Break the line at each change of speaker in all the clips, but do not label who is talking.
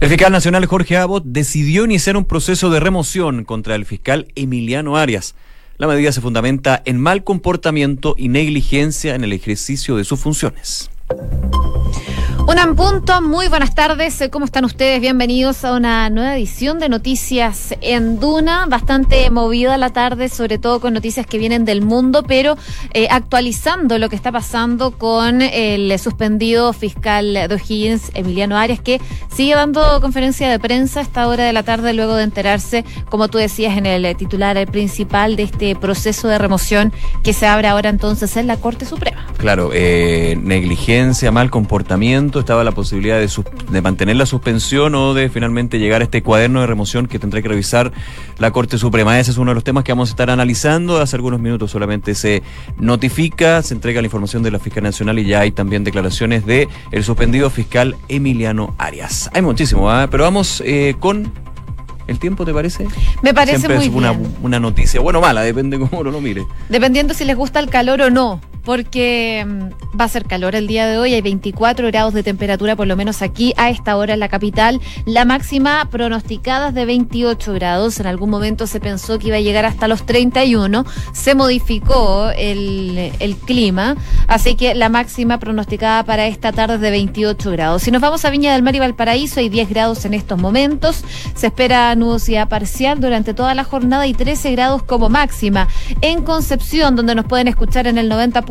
El fiscal nacional Jorge Abbott decidió iniciar un proceso de remoción contra el fiscal Emiliano Arias. La medida se fundamenta en mal comportamiento y negligencia en el ejercicio de sus funciones.
Un punto, muy buenas tardes, ¿cómo están ustedes? Bienvenidos a una nueva edición de Noticias en Duna, bastante movida la tarde, sobre todo con noticias que vienen del mundo, pero eh, actualizando lo que está pasando con el suspendido fiscal de O'Higgins, Emiliano Arias, que sigue dando conferencia de prensa a esta hora de la tarde luego de enterarse, como tú decías en el titular principal de este proceso de remoción que se abre ahora entonces en la Corte Suprema.
Claro, eh, negligencia, mal comportamiento estaba la posibilidad de, de, mantener la suspensión o de finalmente llegar a este cuaderno de remoción que tendrá que revisar la Corte Suprema. Ese es uno de los temas que vamos a estar analizando. Hace algunos minutos solamente se notifica, se entrega la información de la Fiscal Nacional y ya hay también declaraciones de el suspendido fiscal Emiliano Arias. Hay muchísimo, ¿eh? pero vamos eh, con ¿El tiempo te parece?
Me parece muy
es una, una noticia, bueno o mala, depende cómo uno lo mire.
Dependiendo si les gusta el calor o no porque mm, va a ser calor el día de hoy, hay 24 grados de temperatura por lo menos aquí a esta hora en la capital, la máxima pronosticada es de 28 grados, en algún momento se pensó que iba a llegar hasta los 31, se modificó el, clima, así que la máxima pronosticada para esta tarde es de 28 grados. Si nos vamos a Viña del Mar y Valparaíso, hay 10 grados en estos momentos, se espera nubosidad parcial durante toda la jornada y 13 grados como máxima. En Concepción, donde nos pueden escuchar en el 90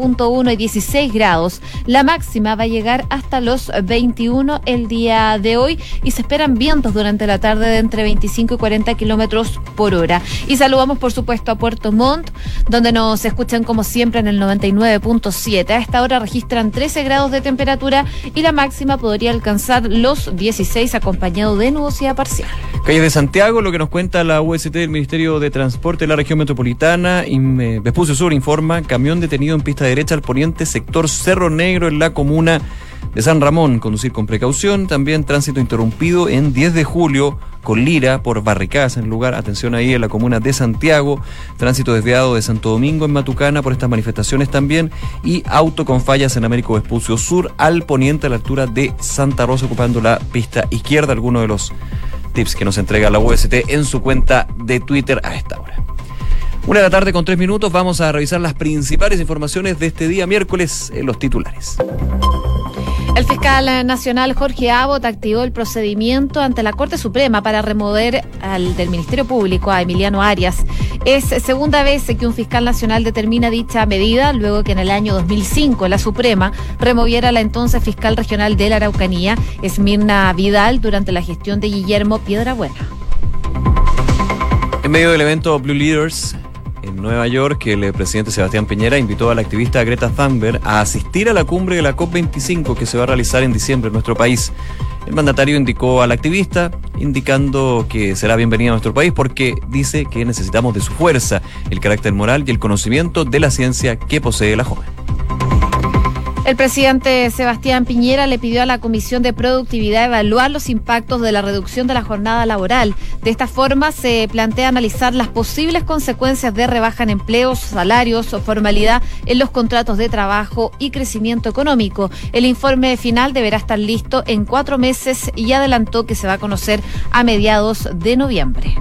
y 16 grados. La máxima va a llegar hasta los 21 el día de hoy y se esperan vientos durante la tarde de entre 25 y 40 kilómetros por hora. Y saludamos, por supuesto, a Puerto Montt, donde nos escuchan como siempre en el 99.7. A esta hora registran 13 grados de temperatura y la máxima podría alcanzar los 16 acompañado de nubosidad parcial.
Calle de Santiago, lo que nos cuenta la UST del Ministerio de Transporte de la región metropolitana. Y Vespucio Sur informa, camión detenido en pista derecha al poniente, sector Cerro Negro en la comuna de San Ramón. Conducir con precaución. También tránsito interrumpido en 10 de julio con Lira por barricadas en lugar. Atención ahí en la comuna de Santiago. Tránsito desviado de Santo Domingo en Matucana por estas manifestaciones también. Y auto con fallas en Américo Vespucio Sur al poniente a la altura de Santa Rosa ocupando la pista izquierda. Alguno de los tips que nos entrega la UST en su cuenta de Twitter a esta hora. Una de la tarde con tres minutos vamos a revisar las principales informaciones de este día miércoles en los titulares.
El fiscal nacional Jorge Abbott activó el procedimiento ante la Corte Suprema para remover al del Ministerio Público a Emiliano Arias. Es segunda vez que un fiscal nacional determina dicha medida, luego que en el año 2005 la Suprema removiera a la entonces fiscal regional de la Araucanía, Esmirna Vidal, durante la gestión de Guillermo Piedrabuena.
En medio del evento Blue Leaders, en Nueva York, el presidente Sebastián Piñera invitó a la activista Greta Thunberg a asistir a la cumbre de la COP25 que se va a realizar en diciembre en nuestro país. El mandatario indicó al activista, indicando que será bienvenida a nuestro país porque dice que necesitamos de su fuerza, el carácter moral y el conocimiento de la ciencia que posee la joven.
El presidente Sebastián Piñera le pidió a la Comisión de Productividad evaluar los impactos de la reducción de la jornada laboral. De esta forma, se plantea analizar las posibles consecuencias de rebaja en empleos, salarios o formalidad en los contratos de trabajo y crecimiento económico. El informe final deberá estar listo en cuatro meses y adelantó que se va a conocer a mediados de noviembre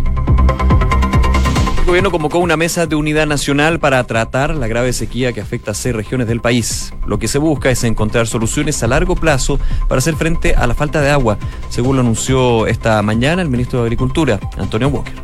gobierno convocó una mesa de unidad nacional para tratar la grave sequía que afecta a seis regiones del país. Lo que se busca es encontrar soluciones a largo plazo para hacer frente a la falta de agua, según lo anunció esta mañana el ministro de Agricultura, Antonio Walker.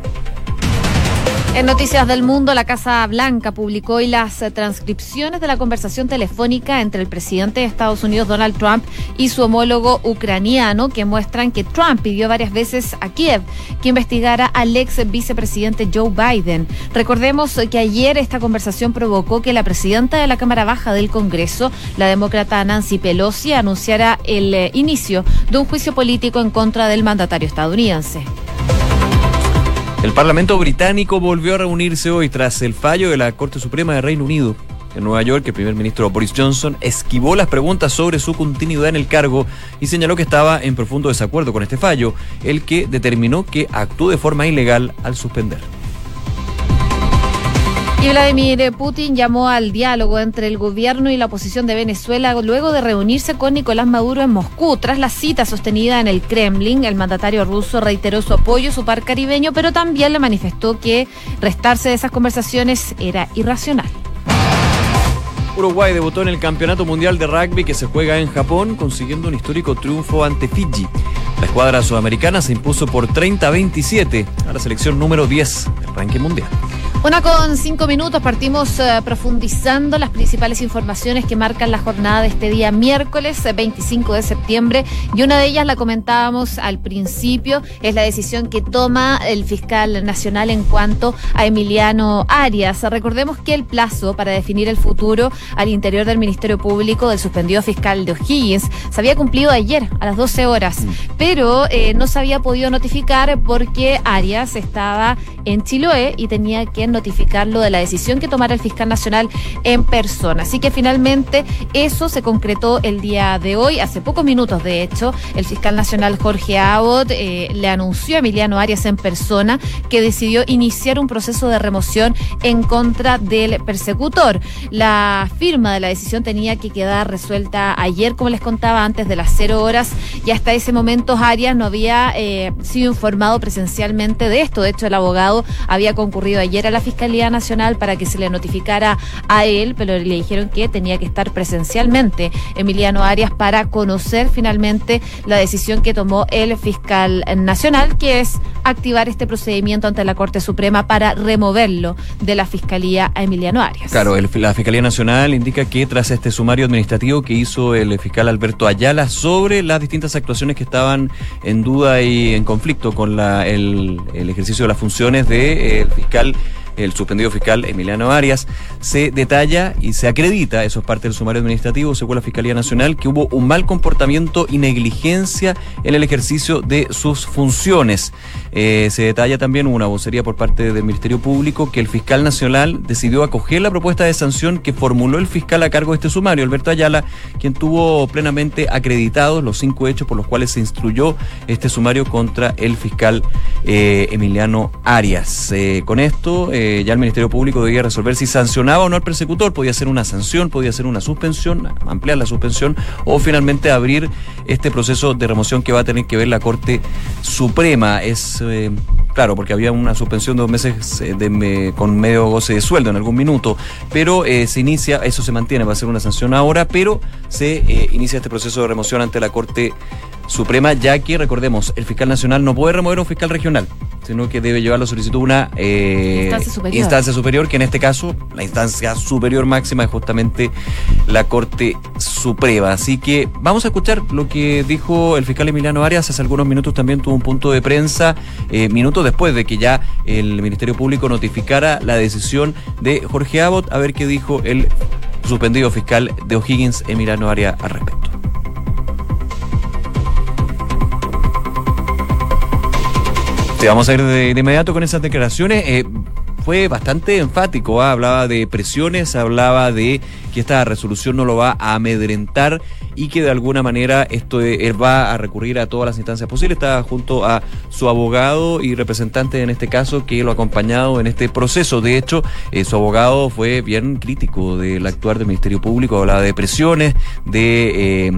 En Noticias del Mundo, la Casa Blanca publicó hoy las transcripciones de la conversación telefónica entre el presidente de Estados Unidos, Donald Trump, y su homólogo ucraniano, que muestran que Trump pidió varias veces a Kiev que investigara al ex vicepresidente Joe Biden. Recordemos que ayer esta conversación provocó que la presidenta de la Cámara Baja del Congreso, la demócrata Nancy Pelosi, anunciara el eh, inicio de un juicio político en contra del mandatario estadounidense.
El Parlamento británico volvió a reunirse hoy tras el fallo de la Corte Suprema de Reino Unido. En Nueva York, el primer ministro Boris Johnson esquivó las preguntas sobre su continuidad en el cargo y señaló que estaba en profundo desacuerdo con este fallo, el que determinó que actuó de forma ilegal al suspender.
Y Vladimir Putin llamó al diálogo entre el gobierno y la oposición de Venezuela luego de reunirse con Nicolás Maduro en Moscú. Tras la cita sostenida en el Kremlin, el mandatario ruso reiteró su apoyo a su par caribeño, pero también le manifestó que restarse de esas conversaciones era irracional.
Uruguay debutó en el Campeonato Mundial de Rugby que se juega en Japón, consiguiendo un histórico triunfo ante Fiji. La escuadra sudamericana se impuso por 30-27 a la selección número 10 del ranking mundial.
Una con cinco minutos, partimos uh, profundizando las principales informaciones que marcan la jornada de este día miércoles 25 de septiembre y una de ellas la comentábamos al principio, es la decisión que toma el fiscal nacional en cuanto a Emiliano Arias. Recordemos que el plazo para definir el futuro al interior del Ministerio Público del suspendido fiscal de O'Higgins se había cumplido ayer a las 12 horas, mm. pero eh, no se había podido notificar porque Arias estaba en Chiloé y tenía que notificarlo de la decisión que tomara el fiscal nacional en persona. Así que finalmente eso se concretó el día de hoy, hace pocos minutos de hecho, el fiscal nacional Jorge Abbott eh, le anunció a Emiliano Arias en persona que decidió iniciar un proceso de remoción en contra del persecutor. La firma de la decisión tenía que quedar resuelta ayer, como les contaba, antes de las cero horas y hasta ese momento Arias no había eh, sido informado presencialmente de esto. De hecho, el abogado había concurrido ayer a la Fiscalía Nacional para que se le notificara a él, pero le dijeron que tenía que estar presencialmente Emiliano Arias para conocer finalmente la decisión que tomó el fiscal nacional, que es activar este procedimiento ante la Corte Suprema para removerlo de la Fiscalía a Emiliano Arias.
Claro, la Fiscalía Nacional indica que tras este sumario administrativo que hizo el fiscal Alberto Ayala sobre las distintas actuaciones que estaban en duda y en conflicto con el ejercicio de las funciones del fiscal el suspendido fiscal Emiliano Arias, se detalla y se acredita, eso es parte del sumario administrativo, según la Fiscalía Nacional, que hubo un mal comportamiento y negligencia en el ejercicio de sus funciones. Eh, se detalla también una vocería por parte del Ministerio Público que el fiscal nacional decidió acoger la propuesta de sanción que formuló el fiscal a cargo de este sumario, Alberto Ayala, quien tuvo plenamente acreditados los cinco hechos por los cuales se instruyó este sumario contra el fiscal eh, Emiliano Arias. Eh, con esto, ya el Ministerio Público debía resolver si sancionaba o no al persecutor, podía ser una sanción, podía ser una suspensión, ampliar la suspensión o finalmente abrir este proceso de remoción que va a tener que ver la Corte Suprema. Es eh, claro, porque había una suspensión de dos meses eh, con medio goce de sueldo en algún minuto, pero eh, se inicia, eso se mantiene, va a ser una sanción ahora, pero se inicia este proceso de remoción ante la Corte Suprema, ya que, recordemos, el fiscal nacional no puede remover a un fiscal regional, sino que debe llevar la solicitud a una instancia, superior. que en este caso, la instancia superior máxima es justamente la Corte Suprema. Así que vamos a escuchar lo que dijo el fiscal Emiliano Arias hace algunos minutos también tuvo un punto de prensa eh, minutos después de que ya el Ministerio Público notificara la decisión de Jorge Abbott, a ver qué dijo el suspendido fiscal de O'Higgins, Emiliano Arias, al respecto. Sí, vamos a ir de, inmediato con esas declaraciones. Eh, fue bastante enfático, ¿ah? hablaba de presiones, hablaba de que esta resolución no lo va a amedrentar y que de alguna manera esto él va a recurrir a todas las instancias posibles. Está junto a su abogado y representante en este caso que lo ha acompañado en este proceso. De hecho, eh, su abogado fue bien crítico del actuar del Ministerio Público, hablaba de presiones, de... Eh,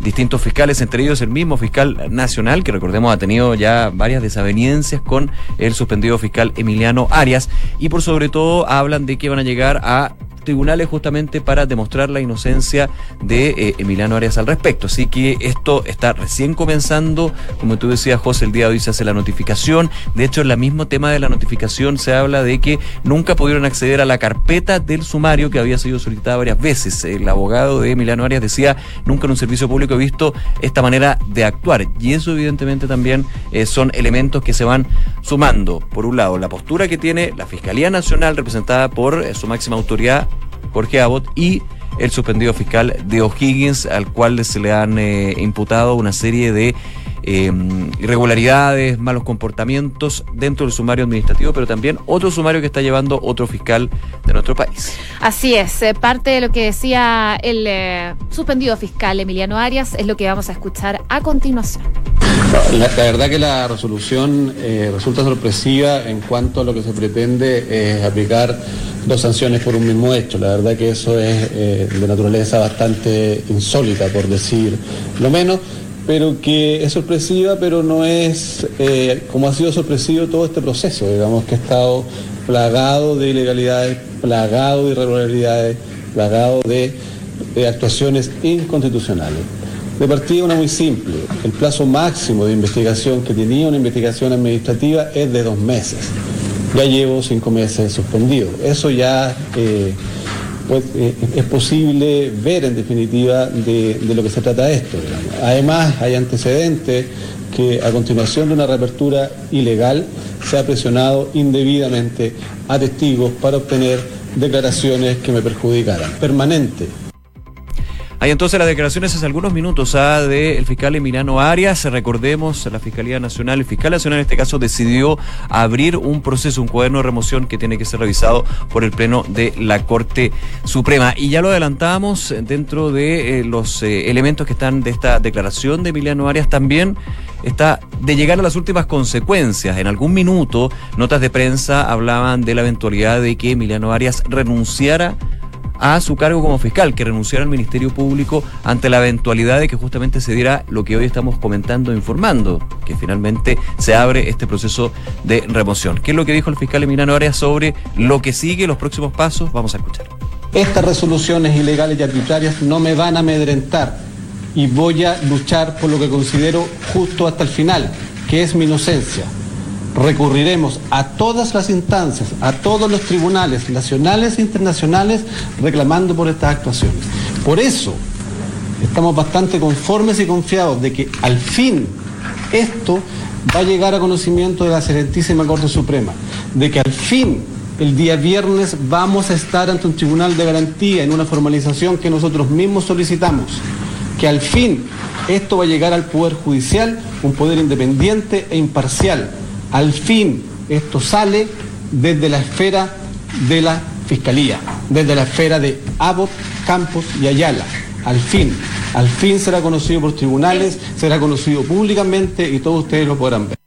distintos fiscales, entre ellos el mismo fiscal nacional, que recordemos ha tenido ya varias desavenencias con el suspendido fiscal Emiliano Arias, y por sobre todo hablan de que van a llegar a tribunales justamente para demostrar la inocencia de eh, Emiliano Arias al respecto. Así que esto está recién comenzando. Como tú decías, José, el día de hoy se hace la notificación. De hecho, en el mismo tema de la notificación se habla de que nunca pudieron acceder a la carpeta del sumario que había sido solicitada varias veces. El abogado de Emiliano Arias decía, nunca en un servicio público he visto esta manera de actuar. Y eso evidentemente también eh, son elementos que se van sumando. Por un lado, la postura que tiene la Fiscalía Nacional representada por eh, su máxima autoridad Jorge Abbott, y el suspendido fiscal de O'Higgins, al cual se le han eh, imputado una serie de eh, irregularidades, malos comportamientos dentro del sumario administrativo, pero también otro sumario que está llevando otro fiscal de nuestro país.
Así es, eh, parte de lo que decía el suspendido fiscal Emiliano Arias es lo que vamos a escuchar a continuación.
La, verdad que la resolución resulta sorpresiva en cuanto a lo que se pretende es aplicar dos sanciones por un mismo hecho. La verdad que eso es eh, de naturaleza bastante insólita, por decir lo menos, pero que es sorpresiva, pero no es eh, como ha sido sorpresivo todo este proceso, digamos que ha estado plagado de ilegalidades, plagado de irregularidades, plagado de, de actuaciones inconstitucionales. De partida una muy simple, el plazo máximo de investigación que tenía una investigación administrativa es de dos meses ya llevo cinco meses suspendido. Eso ya eh, pues, eh, es posible ver en definitiva de, lo que se trata esto. Además, hay antecedentes que a continuación de una reapertura ilegal se ha presionado indebidamente a testigos para obtener declaraciones que me perjudicaran. Permanente
hay entonces las declaraciones hace algunos minutos ¿ah? del fiscal Emiliano Arias. Recordemos, la Fiscalía Nacional, el fiscal nacional en este caso decidió abrir un proceso, un cuaderno de remoción que tiene que ser revisado por el Pleno de la Corte Suprema. Y ya lo adelantamos dentro de eh, los eh, elementos que están de esta declaración de Emiliano Arias también está de llegar a las últimas consecuencias. En algún minuto, notas de prensa hablaban de la eventualidad de que Emiliano Arias renunciara a su cargo como fiscal, que renunciara al Ministerio Público ante la eventualidad de que justamente se diera lo que hoy estamos comentando e informando, que finalmente se abre este proceso de remoción. ¿Qué es lo que dijo el fiscal Emiliano Arias sobre lo que sigue, los próximos pasos? Vamos a escuchar.
Estas resoluciones ilegales y arbitrarias no me van a amedrentar y voy a luchar por lo que considero justo hasta el final, que es mi inocencia recurriremos a todas las instancias, a todos los tribunales nacionales e internacionales reclamando por estas actuaciones. Por eso estamos bastante conformes y confiados de que al fin esto va a llegar a conocimiento de la Excelentísima Corte Suprema, de que al fin el día viernes vamos a estar ante un tribunal de garantía en una formalización que nosotros mismos solicitamos, que al fin esto va a llegar al Poder Judicial, un poder independiente e imparcial, al fin esto sale desde la esfera de la Fiscalía, desde la esfera de Abbott, Campos y Ayala. Al fin, al fin será conocido por tribunales, será conocido públicamente y todos ustedes lo podrán ver.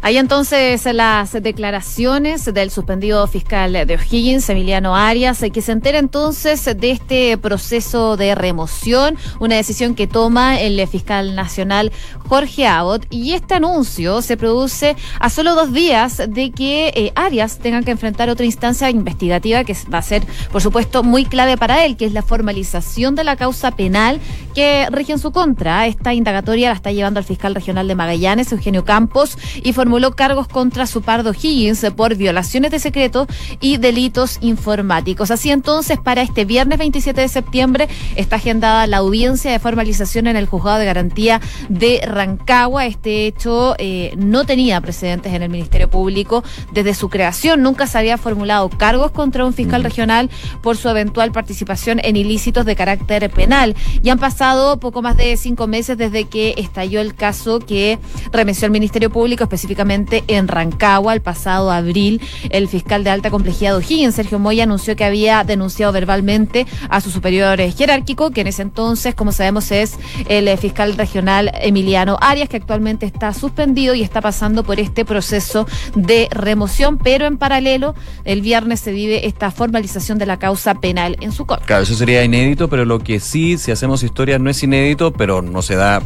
Hay entonces las declaraciones del suspendido fiscal de O'Higgins, Emiliano Arias, que se entera entonces de este proceso de remoción, una decisión que toma el fiscal nacional Jorge Abbott. Y este anuncio se produce a solo dos días de que eh, Arias tenga que enfrentar otra instancia investigativa que va a ser, por supuesto, muy clave para él, que es la formalización de la causa penal que rige en su contra. Esta indagatoria la está llevando el fiscal regional de Magallanes, Eugenio Campos, y formuló cargos contra su pardo Higgins por violaciones de secreto y delitos informáticos. Así entonces, para este viernes 27 de septiembre está agendada la audiencia de formalización en el juzgado de garantía de Rancagua. Este hecho eh, no tenía precedentes en el Ministerio Público desde su creación. Nunca se había formulado cargos contra un fiscal regional por su eventual participación en ilícitos de carácter penal. Y han pasado poco más de cinco meses desde que estalló el caso que remeció el Ministerio Público específicamente en Rancagua el pasado abril. El fiscal de alta complejidad O'Higgins, Sergio Moya, anunció que había denunciado verbalmente a su superior jerárquico, que en ese entonces, como sabemos, es el fiscal regional Emiliano Arias, que actualmente está suspendido y está pasando por este proceso de remoción, pero en paralelo, el viernes se vive esta formalización de la causa penal en su corte.
Claro, eso sería inédito, pero lo que sí, si hacemos historia, no es inédito, pero no se da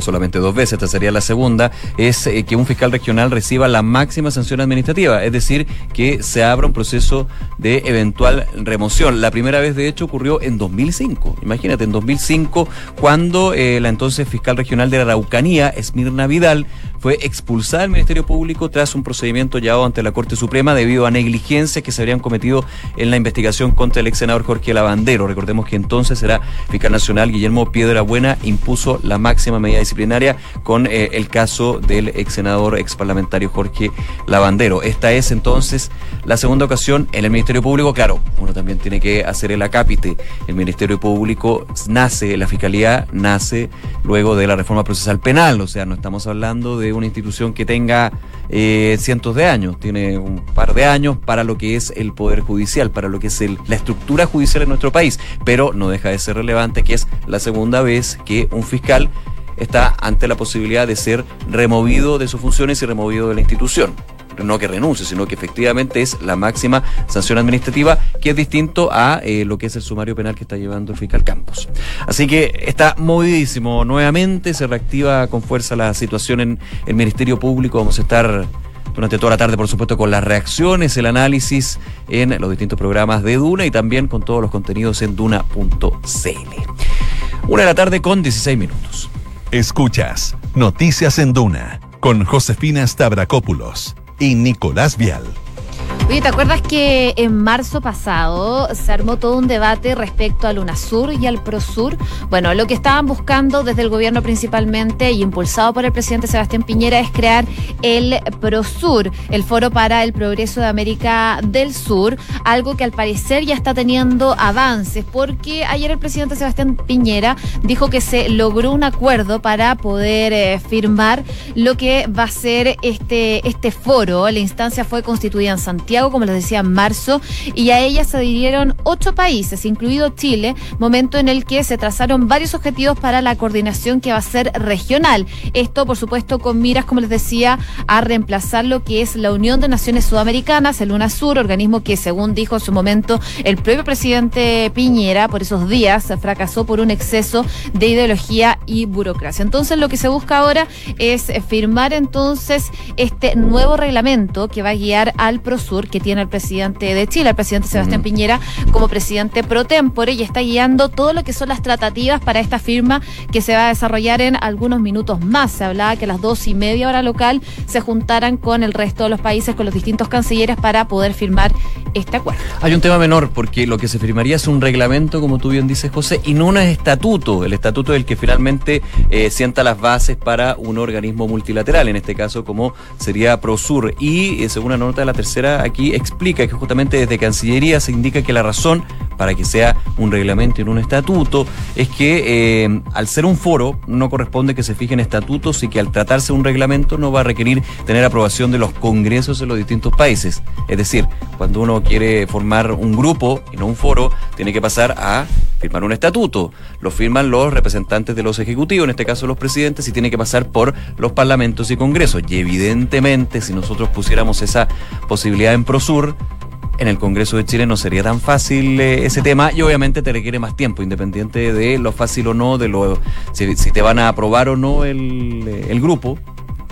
solamente dos veces, esta sería la segunda, es eh, que un fiscal regional reciba la máxima sanción administrativa, es decir, que se abra un proceso de eventual remoción. La primera vez, de hecho, ocurrió en 2005. Imagínate, en 2005, cuando eh, la entonces fiscal regional de la Araucanía, Esmirna Vidal, fue expulsada del Ministerio Público tras un procedimiento llevado ante la Corte Suprema debido a negligencias que se habrían cometido en la investigación contra el ex senador Jorge Lavandero. Recordemos que entonces era fiscal nacional Guillermo Piedra Buena, impuso la máxima medida disciplinaria con eh, el caso del ex senador, ex parlamentario Jorge Lavandero. Esta es entonces la segunda ocasión en el Ministerio Público. Claro, uno también tiene que hacer el acápite. El Ministerio Público nace, la Fiscalía nace luego de la reforma procesal penal, o sea, no estamos hablando de una institución que tenga eh, cientos de años, tiene un par de años para lo que es el Poder Judicial, para lo que es la estructura judicial en nuestro país, pero no deja de ser relevante que es la segunda vez que un fiscal está ante la posibilidad de ser removido de sus funciones y removido de la institución. No que renuncie, sino que efectivamente es la máxima sanción administrativa, que es distinto a eh, lo que es el sumario penal que está llevando el fiscal Campos. Así que está movidísimo. Nuevamente se reactiva con fuerza la situación en el Ministerio Público. Vamos a estar durante toda la tarde, por supuesto, con las reacciones, el análisis en los distintos programas de Duna y también con todos los contenidos en duna.cl. Una de la tarde con 16 minutos.
Escuchas Noticias en Duna con Josefina Stavrakopoulos y Nicolás Vial.
Oye, ¿te acuerdas que en marzo pasado se armó todo un debate respecto al UNASUR y al PROSUR? Bueno, lo que estaban buscando desde el gobierno principalmente y impulsado por el presidente Sebastián Piñera es crear el PROSUR, el Foro para el Progreso de América del Sur, algo que al parecer ya está teniendo avances, porque ayer el presidente Sebastián Piñera dijo que se logró un acuerdo para poder eh, firmar lo que va a ser este, este foro. La instancia fue constituida en Santiago como les decía, en marzo, y a ella se adhirieron ocho países, incluido Chile, momento en el que se trazaron varios objetivos para la coordinación que va a ser regional. Esto, por supuesto, con miras, como les decía, a reemplazar lo que es la Unión de Naciones Sudamericanas, el UNASUR, organismo que, según dijo en su momento el propio presidente Piñera, por esos días fracasó por un exceso de ideología y burocracia. Entonces, lo que se busca ahora es firmar entonces este nuevo reglamento que va a guiar al PROSUR que tiene el presidente de Chile, el presidente Sebastián Piñera, como presidente pro tempore y está guiando todo lo que son las tratativas para esta firma que se va a desarrollar en algunos minutos más. Se hablaba que a las dos y media hora local se juntaran con el resto de los países, con los distintos cancilleres para poder firmar este acuerdo.
Hay un tema menor, porque lo que se firmaría es un reglamento, como tú bien dices, José, y no un estatuto. El estatuto es el que finalmente eh, sienta las bases para un organismo multilateral, en este caso como sería Prosur. Y eh, según la nota de la tercera, aquí explica que justamente desde Cancillería se indica que la razón para que sea un reglamento y no un estatuto es que eh, al ser un foro no corresponde que se fijen estatutos y que al tratarse un reglamento no va a requerir tener aprobación de los congresos de los distintos países. Es decir, cuando uno quiere formar un grupo y no un foro, tiene que pasar a firmar un estatuto. Lo firman los representantes de los ejecutivos, en este caso los presidentes, y tiene que pasar por los parlamentos y congresos. Y evidentemente, si nosotros pusiéramos esa posibilidad en Prosur, en el Congreso de Chile no sería tan fácil eh, ese tema y obviamente te requiere más tiempo, independiente de lo fácil o no, de lo si, te van a aprobar o no el, eh, el grupo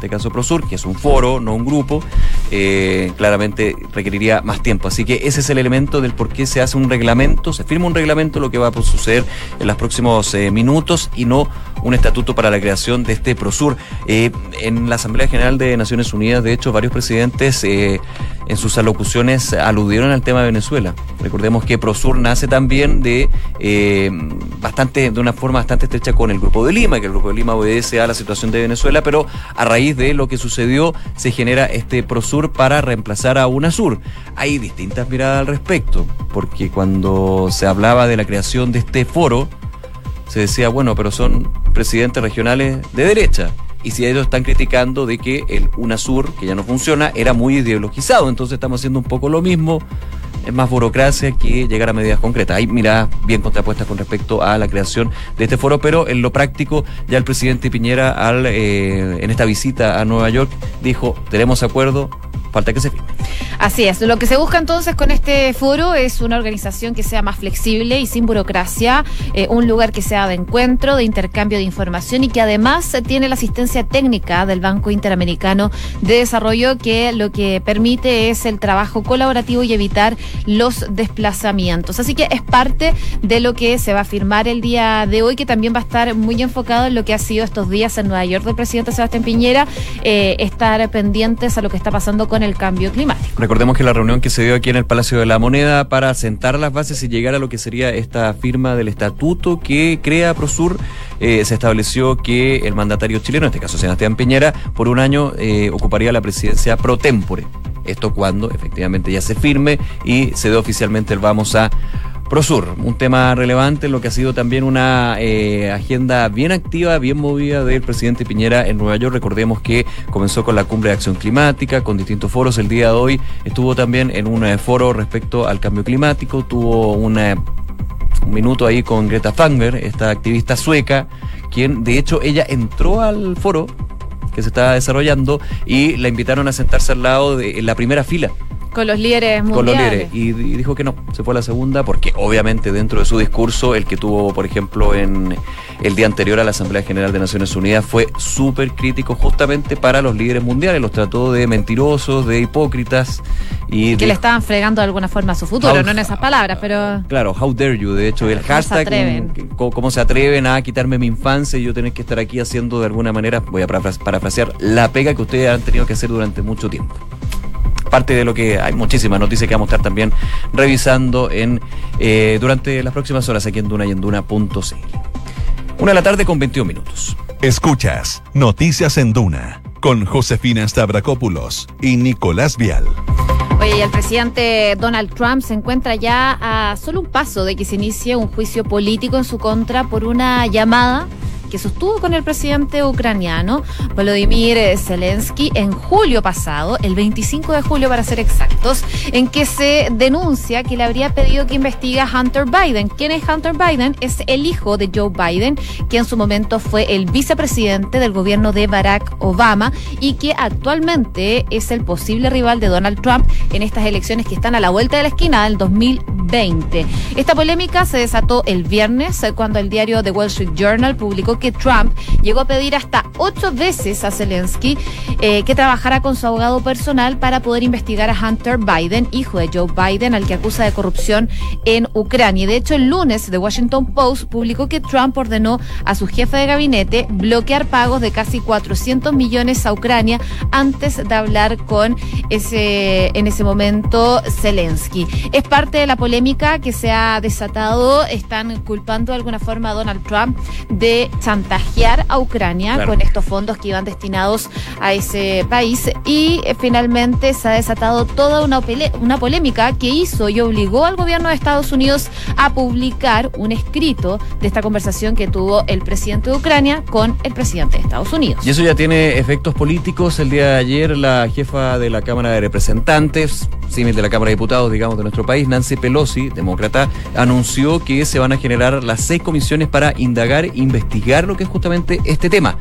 este caso Prosur, que es un foro, no un grupo, eh, claramente requeriría más tiempo. Así que ese es el elemento del por qué se hace un reglamento, se firma un reglamento, lo que va a suceder en los próximos eh, minutos y no un estatuto para la creación de este Prosur. Eh, en la Asamblea General de Naciones Unidas, de hecho, varios presidentes en sus alocuciones aludieron al tema de Venezuela. Recordemos que Prosur nace también de bastante, de una forma bastante estrecha con el Grupo de Lima, que el Grupo de Lima obedece a la situación de Venezuela, pero a raíz de lo que sucedió se genera este Prosur para reemplazar a UNASUR. Hay distintas miradas al respecto, porque cuando se hablaba de la creación de este foro, se decía, bueno, pero son presidentes regionales de derecha. Y si ellos están criticando de que el UNASUR, que ya no funciona, era muy ideologizado, entonces estamos haciendo un poco lo mismo es más burocracia que llegar a medidas concretas. Hay miradas bien contrapuestas con respecto a la creación de este foro, pero en lo práctico ya el presidente Piñera al, eh, en esta visita a Nueva York dijo, tenemos acuerdo, falta que se firme.
Así es. Lo que se busca entonces con este foro es una organización que sea más flexible y sin burocracia, eh, un lugar que sea de encuentro, de intercambio de información y que además tiene la asistencia técnica del Banco Interamericano de Desarrollo que lo que permite es el trabajo colaborativo y evitar los desplazamientos. Así que es parte de lo que se va a firmar el día de hoy, que también va a estar muy enfocado en lo que ha sido estos días en Nueva York del presidente Sebastián Piñera, eh, estar pendientes a lo que está pasando con el cambio climático.
Recordemos que la reunión que se dio aquí en el Palacio de la Moneda para sentar las bases y llegar a lo que sería esta firma del estatuto que crea Prosur, eh, se estableció que el mandatario chileno, en este caso Sebastián Piñera, por un año eh, ocuparía la presidencia pro tempore. Esto cuando efectivamente ya se firme y se dé oficialmente el vamos a Prosur, un tema relevante, lo que ha sido también una eh, agenda bien activa, bien movida del presidente Piñera en Nueva York. Recordemos que comenzó con la cumbre de acción climática, con distintos foros. El día de hoy estuvo también en un eh, foro respecto al cambio climático, tuvo una un minuto ahí con Greta Thunberg, esta activista sueca, quien de hecho ella entró al foro que se estaba desarrollando y la invitaron a sentarse al lado de en la primera fila
con los líderes mundiales.
con los líderes y, y dijo que no, se fue a la segunda porque obviamente dentro de su discurso, el que tuvo, por ejemplo, en el día anterior a la Asamblea General de Naciones Unidas fue súper crítico justamente para los líderes mundiales, los trató de mentirosos, de hipócritas y
Que le estaban fregando de alguna forma a su futuro,
How-
no en esas palabras, pero...
Claro, how dare you, de hecho, el
¿Cómo se
hashtag, co- cómo se atreven a quitarme mi infancia y yo tener que estar aquí haciendo de alguna manera, voy a parafra- parafrasear, la pega que ustedes han tenido que hacer durante mucho tiempo. Parte de lo que hay muchísimas noticias que vamos a estar también revisando en eh, durante las próximas horas aquí en Duna y en Duna.cl. Una de la tarde con 21 minutos.
Escuchas Noticias en Duna con Josefina Stavrakopoulos y Nicolás Vial.
Oye, el presidente Donald Trump se encuentra ya a solo un paso de que se inicie un juicio político en su contra por una llamada que sostuvo con el presidente ucraniano Volodymyr Zelensky en julio pasado, el 25 de julio para ser exactos, en que se denuncia que le habría pedido que investigue a Hunter Biden. ¿Quién es Hunter Biden? Es el hijo de Joe Biden, que en su momento fue el vicepresidente del gobierno de Barack Obama y que actualmente es el posible rival de Donald Trump en estas elecciones que están a la vuelta de la esquina del 2020. Esta polémica se desató el viernes eh, cuando el diario The Wall Street Journal publicó que Trump llegó a pedir hasta ocho veces a Zelensky eh, que trabajara con su abogado personal para poder investigar a Hunter Biden, hijo de Joe Biden, al que acusa de corrupción en Ucrania. Y de hecho, el lunes The Washington Post publicó que Trump ordenó a su jefe de gabinete bloquear pagos de casi 400 millones a Ucrania antes de hablar con ese, en ese momento, Zelensky. Es parte de la polémica que se ha desatado. Están culpando de alguna forma a Donald Trump de chantajear a Ucrania
Claro.
con estos fondos que iban destinados a ese país. Y eh, finalmente se ha desatado toda una, una polémica que hizo y obligó al gobierno de Estados Unidos a publicar un escrito de esta conversación que tuvo el presidente de Ucrania con el presidente de Estados Unidos.
Y eso ya tiene efectos políticos. El día de ayer, la jefa de la Cámara de Representantes, símil de la Cámara de Diputados, digamos, de nuestro país, Nancy Pelosi, demócrata, anunció que se van a generar las seis comisiones para indagar e lo que es justamente este tema.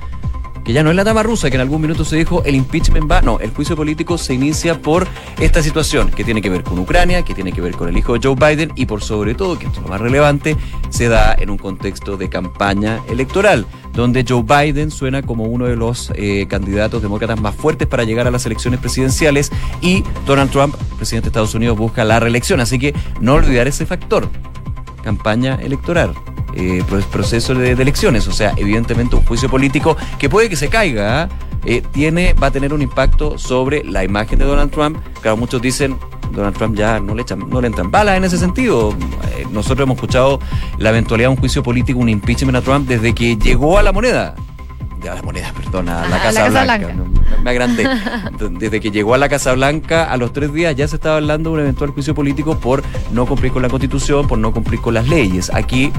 Que ya no es la tama rusa, que en algún minuto se dijo el impeachment va. No, el juicio político se inicia por esta situación que tiene que ver con Ucrania, que tiene que ver con el hijo de Joe Biden y por sobre todo, que esto es lo más relevante, se da en un contexto de campaña electoral, donde Joe Biden suena como uno de los eh, candidatos demócratas más fuertes para llegar a las elecciones presidenciales y Donald Trump, presidente de Estados Unidos, busca la reelección. Así que no olvidar ese factor campaña electoral, eh, pro- proceso de, de elecciones, o sea, evidentemente un juicio político que puede que se caiga, eh, tiene, va a tener un impacto sobre la imagen de Donald Trump. Claro, muchos dicen Donald Trump ya no le echan, no le entran balas en ese sentido. Eh, nosotros hemos escuchado la eventualidad de un juicio político, un impeachment a Trump desde que llegó a la moneda. A la moneda, perdón, a la Casa,
la Casa
Blanca.
Blanca.
no, me agrandé. Desde que llegó a la Casa Blanca, a los tres días ya se estaba hablando de un eventual juicio político por no cumplir con la Constitución, por no cumplir con las leyes. Aquí,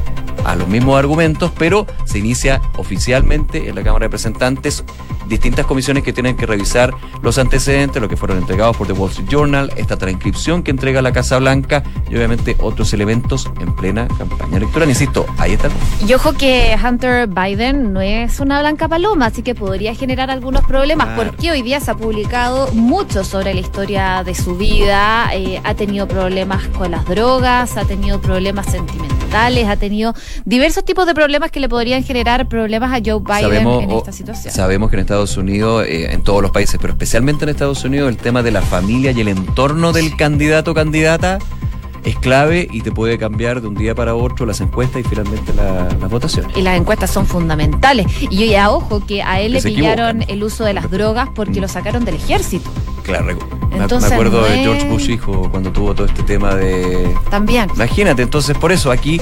a los mismos argumentos, pero se inicia oficialmente en la Cámara de Representantes distintas comisiones que tienen que revisar los antecedentes, lo que fueron entregados por The Wall Street Journal, esta transcripción que entrega la Casa Blanca y obviamente otros elementos en plena campaña electoral. Insisto, ahí está.
Y ojo que Hunter Biden no es una blanca paloma, así que podría generar algunos problemas. Porque hoy día se ha publicado mucho sobre la historia de su vida, eh, ha tenido problemas con las drogas, ha tenido problemas sentimentales, ha tenido diversos tipos de problemas que le podrían generar problemas a Joe Biden en
o-
esta situación.
sabemos que en Estados Unidos, eh, en todos los países, pero especialmente en Estados Unidos, el tema de la familia y el entorno del candidato o candidata es clave y te puede cambiar de un día para otro las encuestas y finalmente la- las votaciones.
Y las encuestas son fundamentales. Y yo ya ojo que a él
Que
le pillaron
equivocan.
el uso de las drogas porque
Mm.
lo sacaron del ejército.
Claro, me- acuerdo
no
de George Bush hijo cuando tuvo todo este tema de...
También.
Imagínate, entonces por eso aquí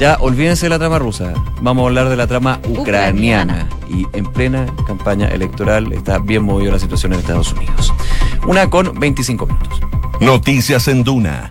ya olvídense de la trama rusa, vamos a hablar de la trama ucraniana.
Ucraniana.
Y en plena campaña electoral está bien movida la situación en Estados Unidos. Una con 25 minutos.
Noticias en Duna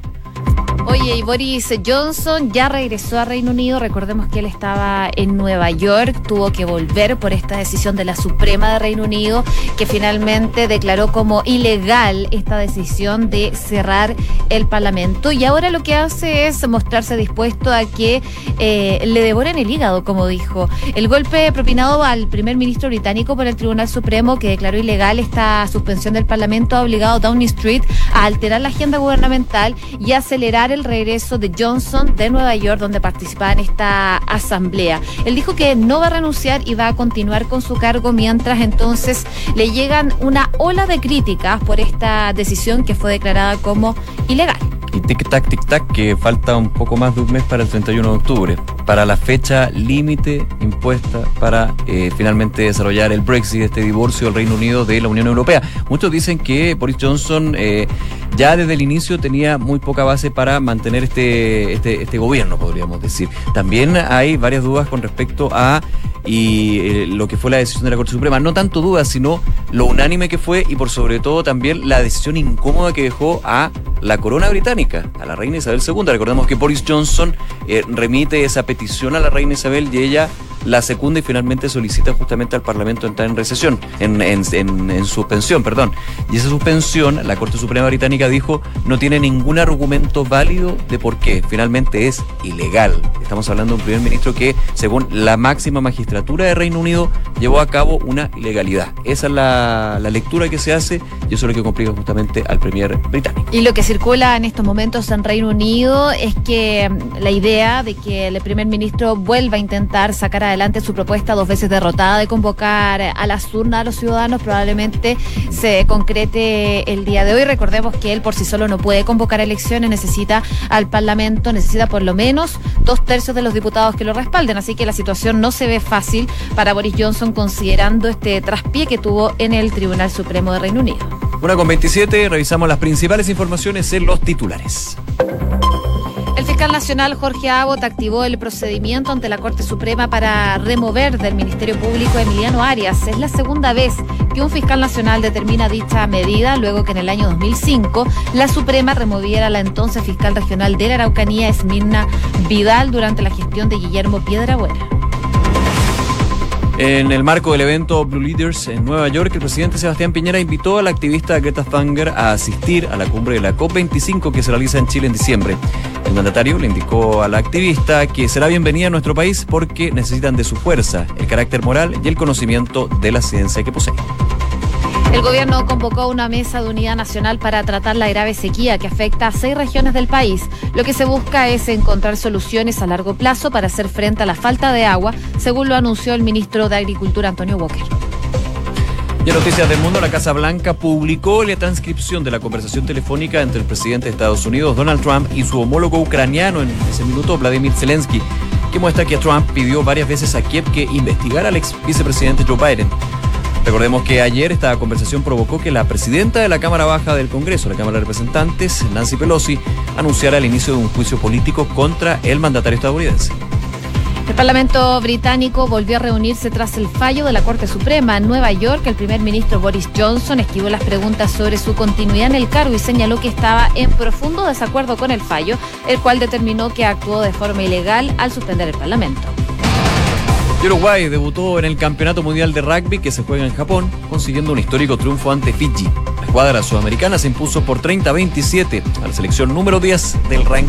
Oye, y Boris Johnson ya regresó a Reino Unido. Recordemos que él estaba en Nueva York, tuvo que volver por esta decisión de la Suprema de Reino Unido, que finalmente declaró como ilegal esta decisión de cerrar el Parlamento. Y ahora lo que hace es mostrarse dispuesto a que eh, le devoren el hígado, como dijo. El golpe propinado al primer ministro británico por el Tribunal Supremo, que declaró ilegal esta suspensión del Parlamento, ha obligado a Downing Street a alterar la agenda gubernamental y acelerar el regreso de Johnson de Nueva York, donde participaba en esta asamblea. Él dijo que no va a renunciar y va a continuar con su cargo mientras entonces le llegan una ola de críticas por esta decisión que fue declarada como ilegal.
Y tic-tac, tic-tac, que falta un poco más de un mes para el 31 de octubre, para la fecha límite impuesta para eh, finalmente desarrollar el Brexit, este divorcio del Reino Unido de la Unión Europea. Muchos dicen que Boris Johnson eh, ya desde el inicio tenía muy poca base para mantener este, este, este gobierno, podríamos decir. También hay varias dudas con respecto a y eh, lo que fue la decisión de la Corte Suprema. No tanto dudas, sino lo unánime que fue y por sobre todo también la decisión incómoda que dejó a la corona británica, a la reina Isabel II. Recordemos que Boris Johnson eh, remite esa petición a la reina Isabel y ella la segunda y finalmente solicita justamente al Parlamento entrar en recesión, en, en, en, suspensión, perdón. Y esa suspensión, la Corte Suprema Británica dijo, no tiene ningún argumento válido de por qué. Finalmente es ilegal. Estamos hablando de un primer ministro que, según la máxima magistratura de Reino Unido, llevó a cabo una ilegalidad. Esa es la, la lectura que se hace y eso es lo que complica justamente al premier británico.
Y lo que circula en estos momentos en Reino Unido es que la idea de que el primer ministro vuelva a intentar sacar a adelante su propuesta dos veces derrotada de convocar a las urnas a los ciudadanos probablemente se concrete el día de hoy. Recordemos que él por sí solo no puede convocar elecciones, necesita al Parlamento, necesita por lo menos dos tercios de los diputados que lo respalden, así que la situación no se ve fácil para Boris Johnson considerando este traspié que tuvo en el Tribunal Supremo de Reino Unido.
Una con 27, revisamos las principales informaciones en los titulares.
Fiscal nacional Jorge Abbott activó el procedimiento ante la Corte Suprema para remover del Ministerio Público a Emiliano Arias. Es la segunda vez que un fiscal nacional determina dicha medida, luego que en el año 2005 la Suprema removiera a la entonces fiscal regional de la Araucanía, Esmirna Vidal, durante la gestión de Guillermo Piedrabuena.
En el marco del evento Blue Leaders en Nueva York, el presidente Sebastián Piñera invitó a la activista Greta Thunberg a asistir a la cumbre de la COP25 que se realiza en Chile en diciembre. El mandatario le indicó a la activista que será bienvenida a nuestro país porque necesitan de su fuerza, el carácter moral y el conocimiento de la ciencia que posee.
El gobierno convocó una mesa de unidad nacional para tratar la grave sequía que afecta a seis regiones del país. Lo que se busca es encontrar soluciones a largo plazo para hacer frente a la falta de agua, según lo anunció el ministro de Agricultura Antonio Walker.
Y en Noticias del Mundo, la Casa Blanca publicó la transcripción de la conversación telefónica entre el presidente de Estados Unidos, Donald Trump, y su homólogo ucraniano en ese minuto, Vladimir Zelensky, que muestra que Trump pidió varias veces a Kiev que investigara al ex vicepresidente Joe Biden. Recordemos que ayer esta conversación provocó que la presidenta de la Cámara Baja del Congreso, la Cámara de Representantes, Nancy Pelosi, anunciara el inicio de un juicio político contra el mandatario estadounidense.
El Parlamento británico volvió a reunirse tras el fallo de la Corte Suprema en Nueva York. El primer ministro Boris Johnson esquivó las preguntas sobre su continuidad en el cargo y señaló que estaba en profundo desacuerdo con el fallo, el cual determinó que actuó de forma ilegal al suspender el Parlamento.
Uruguay debutó en el Campeonato Mundial de Rugby que se juega en Japón, consiguiendo un histórico triunfo ante Fiji. La escuadra sudamericana se impuso por 30-27 a la selección número 10 del ranking